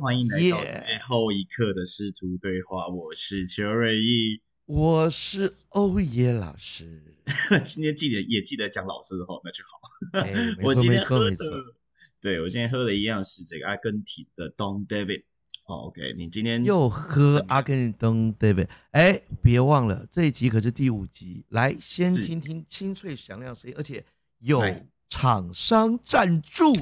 欢迎来到最后一刻的师徒对话。我是邱瑞义，我是欧耶老师。今天记得也记得讲老师的话，那就好。我今天喝的，对我今天喝的一样是这个阿根廷的 Don David。好，OK，你今天又喝阿根廷 David？哎，别忘了这一集可是第五集。来，先听听清脆响亮声音，而且有厂商赞助。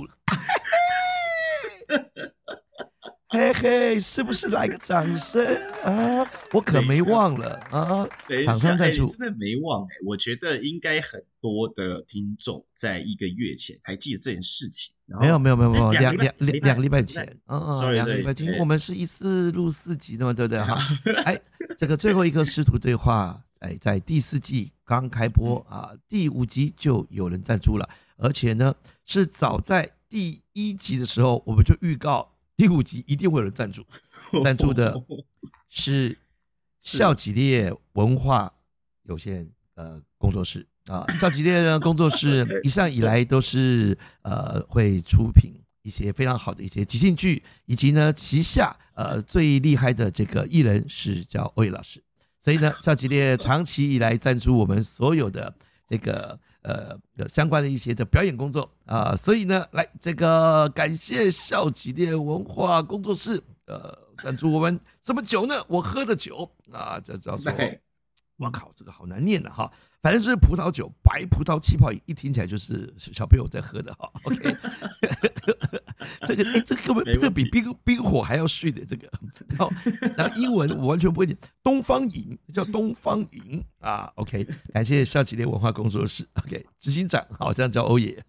嘿嘿，是不是来个掌声啊？我可没忘了啊！厂商赞助，真的没忘哎。我觉得应该很多的听众在一个月前还记得这件事情。没有没有没有没有，两两两两个礼拜前，嗯嗯，两个礼拜前，我们是一次录四集的嘛，对不对哈？哎，这个最后一个师徒对话，哎，在第四季刚开播啊，第五集就有人赞助了，而且呢是早在第一集的时候我们就预告。第五集一定会有人赞助，赞助的是笑吉列文化有限呃工作室。啊，笑吉列呢工作室 一向以来都是呃会出品一些非常好的一些即兴剧，以及呢旗下呃最厉害的这个艺人是叫欧野老师，所以呢 笑吉列长期以来赞助我们所有的这个。呃，相关的一些的表演工作啊，所以呢，来这个感谢校企列文化工作室，呃，赞助我们什么酒呢？我喝的酒啊，这叫做，我靠，这个好难念的哈。反正是葡萄酒，白葡萄气泡饮，一听起来就是小朋友在喝的哈。OK，这个哎，这个根本这比冰冰火还要睡的这个。然后，然后英文我完全不会念，东方银叫东方银啊。OK，感谢笑吉列文化工作室。OK，执行长好像叫欧野。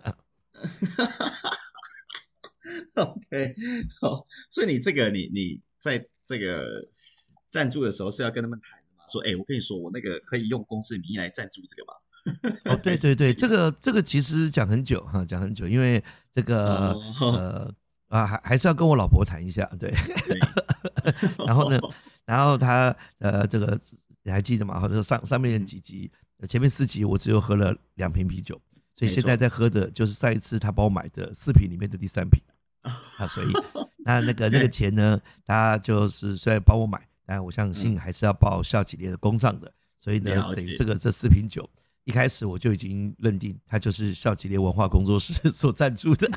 OK，好，所以你这个你你在这个赞助的时候是要跟他们谈。说，哎，我跟你说，我那个可以用公司名义来赞助这个吗？哦，对对对，这个这个其实讲很久哈，讲很久，因为这个呃啊，还还是要跟我老婆谈一下，对。然后呢，然后他呃这个你还记得吗？或者上上面几集，前面四集我只有喝了两瓶啤酒，所以现在在喝的就是上一次他帮我买的四瓶里面的第三瓶 啊，所以那那个那个钱呢，他就是虽然帮我买。但我相信还是要报笑几列的公账的，所以呢，等于这个这四瓶酒，一开始我就已经认定他就是笑几列文化工作室所赞助的，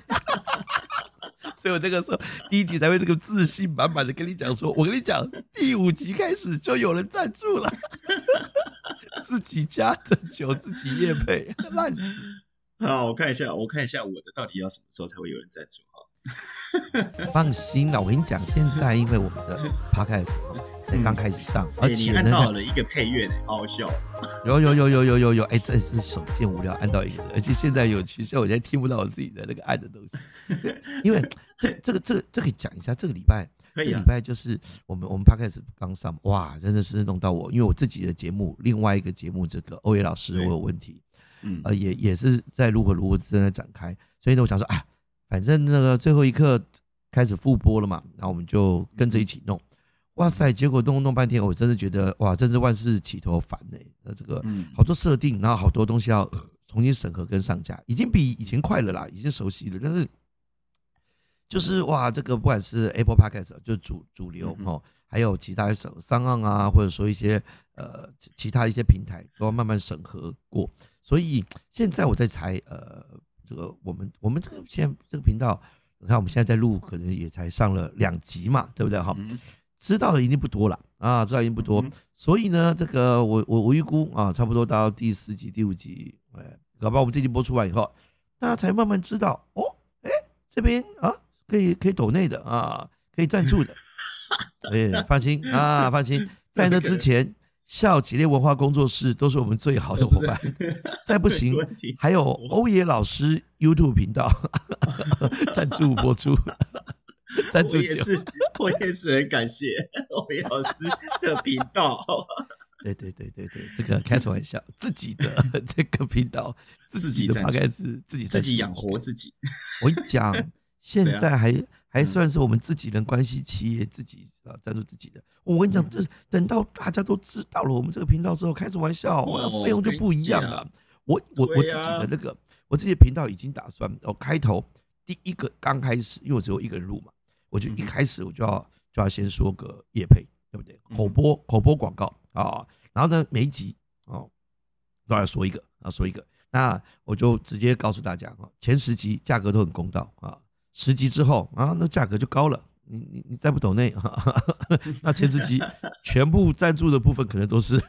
所以我那个时候第一集才会这个自信满满的跟你讲说，我跟你讲，第五集开始就有人赞助了，自己家的酒自己夜配，烂死。好，我看一下，我看一下我的到底要什么时候才会有人赞助？放心啦，我跟你讲，现在因为我们的 podcast。才刚开始上，而且按到了一个配乐呢，好好笑。有有有有有有有，哎，这是手贱无聊按到一个，而且现在有取消，我现在听不到我自己的那个按的东西。因为 这这个这个这可以讲一下，这个礼拜，这个礼拜就是我们我们 podcast 刚上，哇，真的是弄到我，因为我自己的节目，另外一个节目这个欧野老师我有问题，嗯，呃也也是在如何如何正在展开，所以呢我想说啊，反正那个最后一刻开始复播了嘛，然后我们就跟着一起弄。哇塞！结果弄弄半天，我真的觉得哇，真是万事起头烦呢。那这个好多设定，然后好多东西要重新审核跟上架，已经比以前快了啦，已经熟悉了。但是就是哇，这个不管是 Apple Podcast 就主主流哦，还有其他省商岸啊，或者说一些呃其他一些平台都要慢慢审核过。所以现在我在猜，呃，这个我们我们这个现在这个频道，你看我们现在在录，可能也才上了两集嘛，对不对哈？知道的一定不多了啊，知道一定不多，所以呢，这个我我我预估啊，差不多到第四集、第五集，哎，搞不好我们这集播出完以后，大家才慢慢知道哦，哎，这边啊可以可以抖内的啊，可以赞助的，哎，放心啊，放心，在那之前，笑吉列文化工作室都是我们最好的伙伴，再不行，还有欧野老师 YouTube 频道。赞助播出。我也是，我也是很感谢欧野老师的频道。对对对对对，这个开什么玩笑，自己的这个频道，自己的大概是自己自己养活自己。我跟你讲，现在还还算是我们自己人关系企业自己啊赞助自己的。我跟你讲，这等到大家都知道了我们这个频道之后，开什么玩笑，费用就不一样了。我我我自己的那个，我自己的频道已经打算，哦，开头第一个刚开始，因为我只有一个人录嘛。我就一开始我就要就要先说个业配，对不对？口播口播广告啊，然后呢每一集哦都要说一个啊说一个，那我就直接告诉大家啊，前十集价格都很公道啊，十级之后啊那价格就高了。你你你再不懂 那，那前十集全部赞助的部分可能都是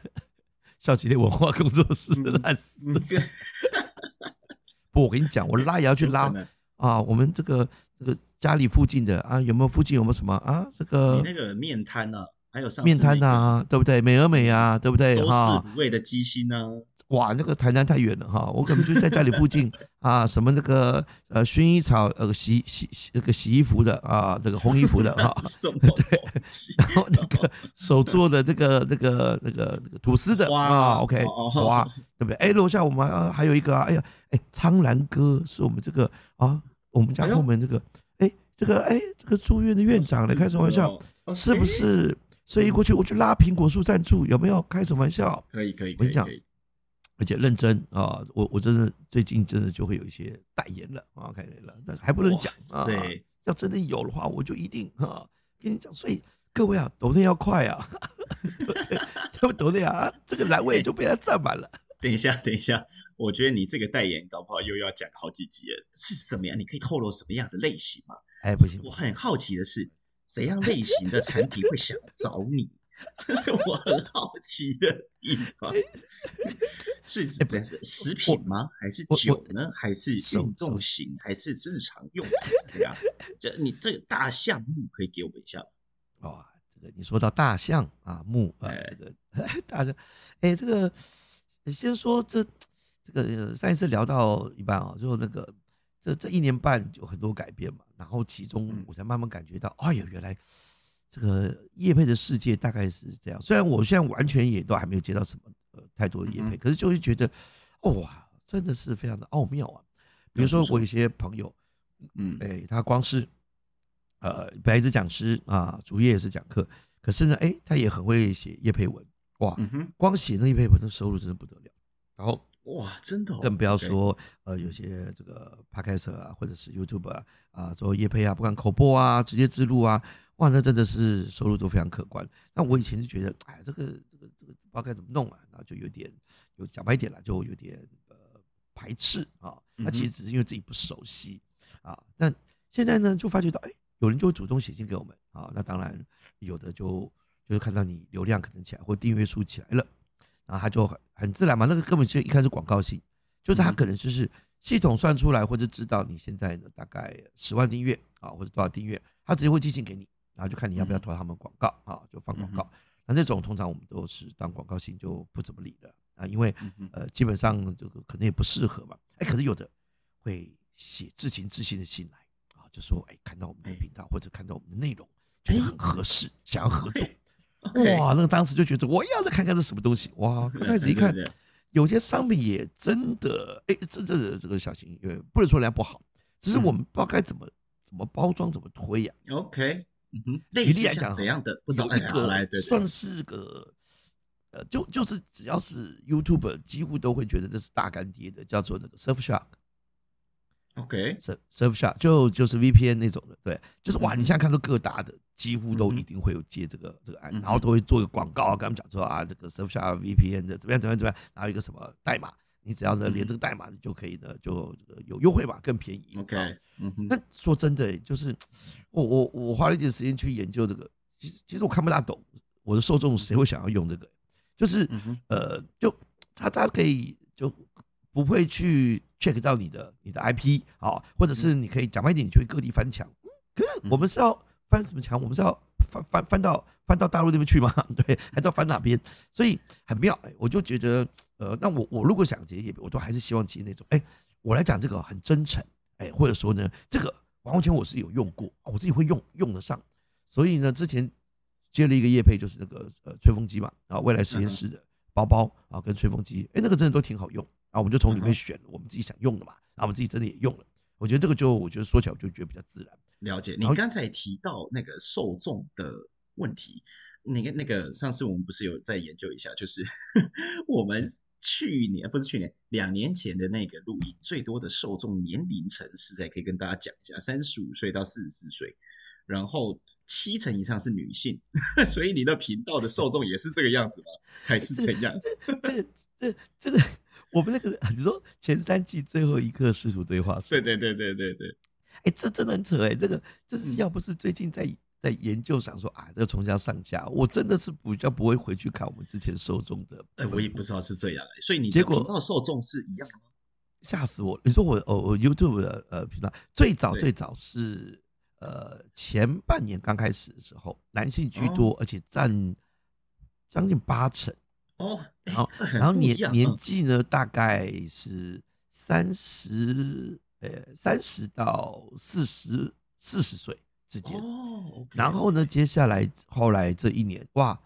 笑起来文化工作室的烂死。不，我跟你讲，我拉也要去拉啊。我们这个这个家里附近的啊，有没有附近有没有什么啊？这个你那个面摊呢？还有上面摊呐，对不对？美而美啊，对不对？哈，都是味的鸡心呢。哇，那个台南太远了哈，我可能就在家里附近 啊，什么那个呃薰衣草呃洗洗洗那个洗衣服的啊，这个烘衣服的哈，对，然后那个手做的这个那个那个那个吐司的啊，OK，哇，对不对？哎，楼下我们还有一个啊，哎呀，哎，苍兰哥是我们这个啊，我们家后门这个，哎，这个哎，这个住院的院长来开什么玩笑？是不是？所以过去我去拉苹果树赞助，有没有？开什么玩笑？可以可以，我跟你讲。而且认真啊，我我真的最近真的就会有一些代言了啊，开始了，但还不能讲啊。要真的有的话，我就一定啊跟你讲。所以各位啊，抖内要快啊，他们抖内啊，这个栏位就被他占满了。等一下，等一下，我觉得你这个代言搞不好又要讲好几集了。是什么样？你可以透露什么样的类型吗？哎，不行，我很好奇的是，怎样类型的产品会想找你？这是我很好奇的地方。是真是食品吗？还是酒呢？还是运动型？还是日常用？是这样？这你这个大项目可以给我们一下吗？哦，这个你说到大象啊木啊这个 大象，哎这个先说这这个上一次聊到一半啊，就那个这这一年半有很多改变嘛，然后其中我才慢慢感觉到，哎呀原来。这个叶配的世界大概是这样，虽然我现在完全也都还没有接到什么呃太多的叶配，可是就会觉得哇，真的是非常的奥妙啊。比如说我有些朋友，嗯，哎，他光是呃白纸讲师啊，主业也是讲课，可是呢，哎，他也很会写叶配文，哇，光写那叶配文的收入真的不得了。然后哇，真的，更不要说呃有些这个 podcast 啊，或者是 YouTube 啊啊做叶配啊，不管口播啊，直接植入啊。哇，那真的是收入都非常可观。那我以前就觉得，哎，这个这个这个不知道该怎么弄啊，然后就有点，有讲白一点了，就有点呃排斥啊。那其实只是因为自己不熟悉啊。那现在呢，就发觉到，哎，有人就会主动写信给我们啊。那当然有的就就是看到你流量可能起来或订阅数起来了，然后他就很很自然嘛，那个根本就一开始广告性，就是他可能就是系统算出来或者知道你现在呢大概十万订阅啊或者多少订阅，他直接会寄信给你。然后就看你要不要投他们广告啊，就放广告。那这种通常我们都是当广告信就不怎么理的啊，因为呃基本上这个可能也不适合嘛。哎，可是有的会写至情至性的信来啊，就说哎看到我们的频道或者看到我们的内容觉得很合适，想要合作。哇，那个当时就觉得我要再看看是什么东西。哇，刚开始一看，有些商品也真的哎，这这这个小心，因为不能说人家不好，只是我们不知道该怎么怎么包装怎么推呀。OK。嗯哼，举例来讲，怎样的有一个算是个，呃，就就是只要是 YouTube，几乎都会觉得这是大干爹的，叫做那个 Surfshark。OK，Surfshark 就就是 VPN 那种的，对，就是哇，你现在看到各大的几乎都一定会有接这个这个案，然后都会做一个广告，跟他们讲说啊，这个 Surfshark VPN 的怎么样怎么样怎么样，然后一个什么代码。你只要呢连这个代码，你就可以呢就有优惠嘛，更便宜。OK，嗯哼。那说真的，就是我我我花了一点时间去研究这个，其实其实我看不大懂，我的受众谁会想要用这个？就是呃，就他他可以就不会去 check 到你的你的 IP 啊，或者是你可以讲慢一点，你就会各地翻墙。可是我们是要翻什么墙？我们是要翻翻翻到翻到大陆那边去吗？对，还是要翻哪边？所以很妙，我就觉得。呃，那我我如果想结业我都还是希望接那种，哎，我来讲这个很真诚，哎，或者说呢，这个完全我是有用过，我自己会用用得上，所以呢，之前接了一个业配，就是那个呃吹风机嘛，啊，未来实验室的包包啊跟吹风机，哎，那个真的都挺好用，啊，我们就从里面选我们自己想用的嘛，然后我们自己真的也用了，我觉得这个就我觉得说起来我就觉得比较自然。了解，你刚才提到那个受众的问题，那个那个上次我们不是有在研究一下，就是 我们。去年不是去年，两年前的那个录音，最多的受众年龄层是在可以跟大家讲一下，三十五岁到四十四岁。然后七成以上是女性，所以你的频道的受众也是这个样子吗？还是怎样？这这这个我们那个你说前三季最后一刻师徒对话，对对对对对对，哎，这真的很扯哎，这个这是要不是最近在。在研究想说啊，这个重新要上架，我真的是比较不会回去看我们之前受众的。哎，我也不知道是这样，所以你结果受众是一样吗？吓死我！你说我哦，我 YouTube 的呃频道最早最早是呃前半年刚开始的时候，男性居多，而且占将近八成哦。然后 然后年年纪呢大概是三十呃三十到四十四十岁。之间，哦然后呢，接下来后来这一年，哇，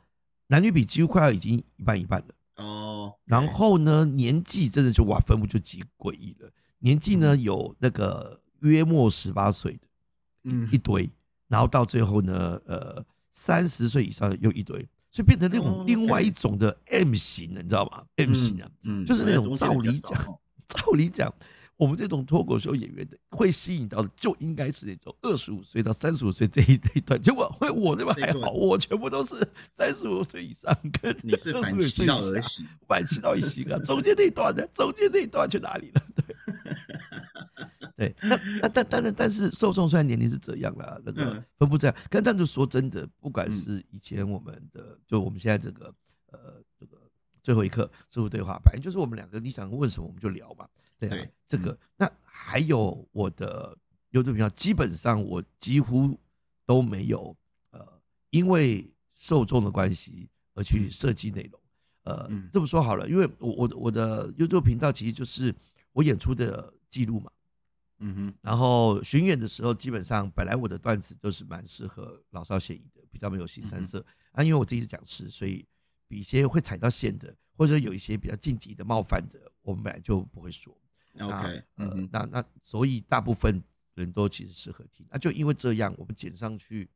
男女比几乎快要已经一半一半了。哦，然后呢，年纪真的就哇，分布就极诡异了。年纪呢有那个约莫十八岁的，嗯，一堆，然后到最后呢，呃，三十岁以上又一堆，所以变成那种另外一种的 M 型的，你知道吗？M 型啊，嗯，就是那种 照理讲，照理讲。我们这种脱口秀演员的会吸引到的，就应该是那种二十五岁到三十五岁这一这一段。结果会我那边还好，我全部都是三十五岁以上跟你是反其道而行，反其道而行啊！中间那一段呢？中间那一段去哪里了？对，对，那那但但是但是受众虽然年龄是这样啦，那个分布这样，但但是说真的，不管是以前我们的，就我们现在这个呃这个最后一刻师傅对话，反正就是我们两个你想问什么我们就聊嘛。对啊，这个那还有我的优质频道，基本上我几乎都没有呃，因为受众的关系而去设计内容。呃，这么说好了，因为我我我的 YouTube 频道其实就是我演出的记录嘛。嗯哼。然后巡演的时候，基本上本来我的段子都是蛮适合老少咸宜的，比较没有新三色。啊，因为我自己是讲师，所以比一些会踩到线的，或者有一些比较晋级的、冒犯的，我们本来就不会说。OK，呃，那那所以大部分人都其实适合听，那就因为这样，我们剪上去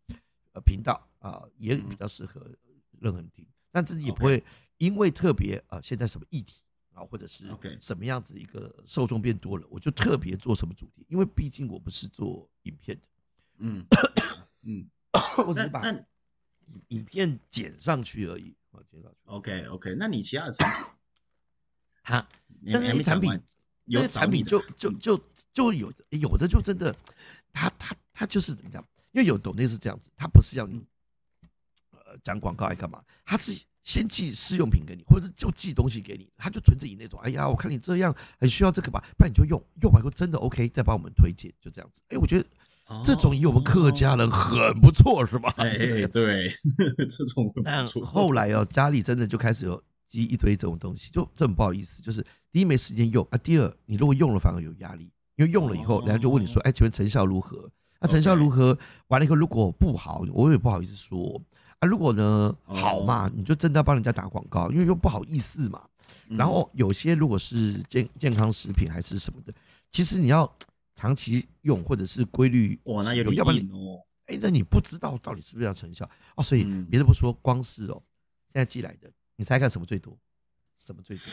呃频道啊也比较适合任何人听，但自己也不会因为特别啊现在什么议题啊或者是什么样子一个受众变多了，我就特别做什么主题，因为毕竟我不是做影片的，嗯嗯，我只是把影片剪上去而已，啊剪上去。OK OK，那你其他的产品，哈，但是产品。有些产品就就就就有有的就真的，他他他就是怎么讲？因为有抖音是这样子，他不是要你呃讲广告还干嘛？他是先寄试用品给你，或者是就寄东西给你，他就存着你那种，哎呀，我看你这样很需要这个吧，不然你就用用完后真的 OK，再帮我们推荐，就这样子。哎，我觉得这种以我们客家人很不错，是吧？哎，对，这种但后来哦，家里真的就开始有。积一堆这种东西，就这很不好意思。就是第一没时间用啊，第二你如果用了反而有压力，因为用了以后，人家就问你说，哎，请问成效如何？那成效如何？完了以后如果不好，我也不好意思说啊。如果呢好嘛，你就真的要帮人家打广告，因为又不好意思嘛。然后有些如果是健健康食品还是什么的，其实你要长期用或者是规律，哇，那有点硬哦。哎，那你不知道到底是不是要成效哦。所以别的不说，光是哦，现在寄来的。你猜看什么最多？什么最多？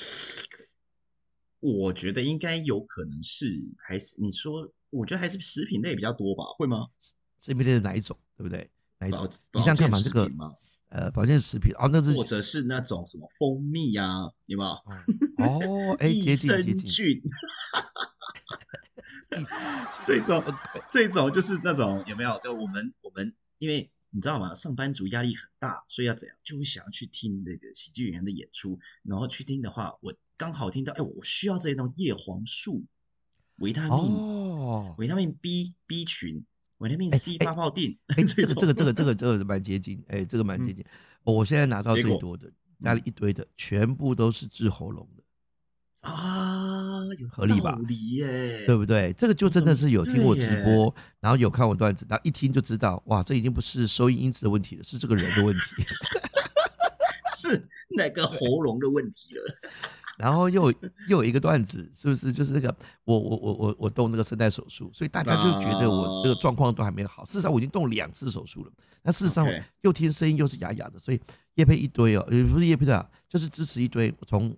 我觉得应该有可能是还是你说，我觉得还是食品类比较多吧？会吗？食品类的哪一种？对不对？哪一种？你想看嘛？这个呃，保健食品哦，那是或者是那种什么蜂蜜啊？有没有？哦，哎，益生菌，这种这种就是那种有没有？就我们我们因为。你知道吗？上班族压力很大，所以要怎样？就会想要去听那个喜剧演员的演出。然后去听的话，我刚好听到，哎，我需要这些东西：叶黄素、维他命、维他命 B、B 群、维他命 C 发泡锭。哎，这个这个这个这个这个蛮接近，哎，这个蛮接近。我现在拿到最多的，拿了一堆的，全部都是治喉咙的。啊，有合理吧？耶，对不对？这个就真的是有听我直播，然后有看我段子，然后一听就知道，哇，这已经不是收音音质的问题了，是这个人的问题，是那个喉咙的问题了。然后又又有一个段子，是不是就是那个我我我我我动那个声带手术，所以大家就觉得我这个状况都还没好。事实上我已经动两次手术了，那事实上又听声音又是哑哑的，所以叶配一堆哦，也不是叶配的，就是支持一堆从。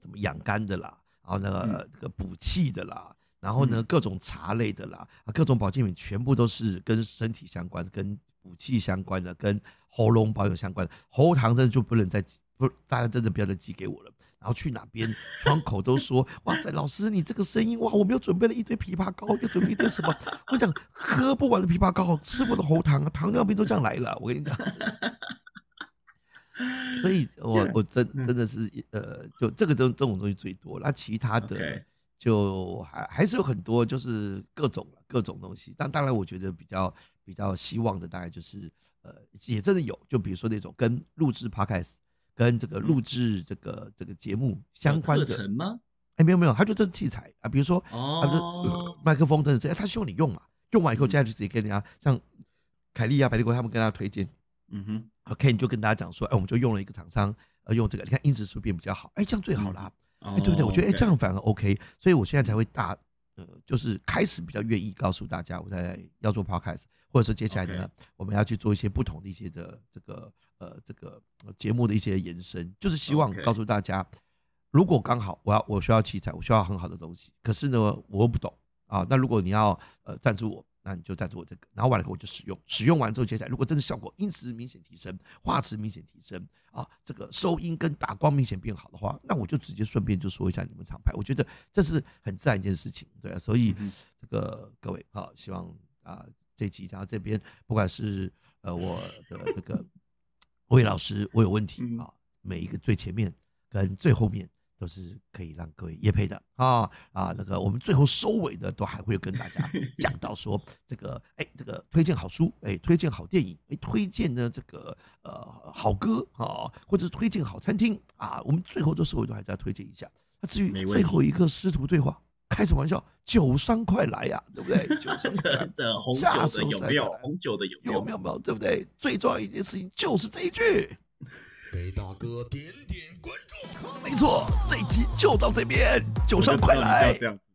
什么养肝的啦，然后那个这个补气的啦，然后呢各种茶类的啦，啊各种保健品全部都是跟身体相关、跟补气相关的、跟喉咙保养相关的。喉糖真的就不能再不，大家真的不要再寄给我了。然后去哪边窗口都说，哇塞，老师你这个声音哇，我们又准备了一堆枇杷膏，又准备一堆什么？我讲喝不完的枇杷膏，吃过的喉糖，糖尿病都这样来了，我跟你讲。所以，我我真真的是呃，就这个这这种东西最多，那其他的就还还是有很多，就是各种各种东西。但当然，我觉得比较比较希望的，大概就是呃，也真的有，就比如说那种跟录制 podcast。跟这个录制这个这个节目相关的课程吗？哎，没有没有，他就这器材啊，比如说，哦，麦克风等等这些，他希望你用嘛，用完以后接下来就直接跟人家，像凯利啊、百利国他们跟他推荐，嗯哼，OK，你就跟大家讲说，哎，我们就用了一个厂商，呃，用这个，你看音质是不是变比较好？哎，这样最好啦，哎，对不对？我觉得哎，这样反而 OK，所以我现在才会大，呃，就是开始比较愿意告诉大家，我在要做 Podcast。或者是接下来呢，我们要去做一些不同的一些的这个呃这个节目的一些延伸，就是希望告诉大家，如果刚好我要我需要器材，我需要很好的东西，可是呢我又不懂啊，那如果你要呃赞助我，那你就赞助我这个，然后完了以后我就使用，使用完之后接下来如果真的效果音质明显提升，画质明显提升啊，这个收音跟打光明显变好的话，那我就直接顺便就说一下你们厂牌，我觉得这是很自然一件事情，对啊，所以这个各位啊，希望啊。这集，然后这边不管是呃我的这个魏老师，我有问题啊，每一个最前面跟最后面都是可以让各位叶配的啊啊那个我们最后收尾的都还会跟大家 讲到说这个哎这个推荐好书哎推荐好电影哎推荐呢这个呃好歌啊或者是推荐好餐厅啊我们最后的收尾都还是要推荐一下。那至于最后一个师徒对话。开什么玩笑，酒商快来呀，对不对？酒商的红酒的有没有？红酒的有有没有？没有，对不对？最重要一件事情就是这一句，给大哥点点关注。没错，这一集就到这边，酒商快来。这样子。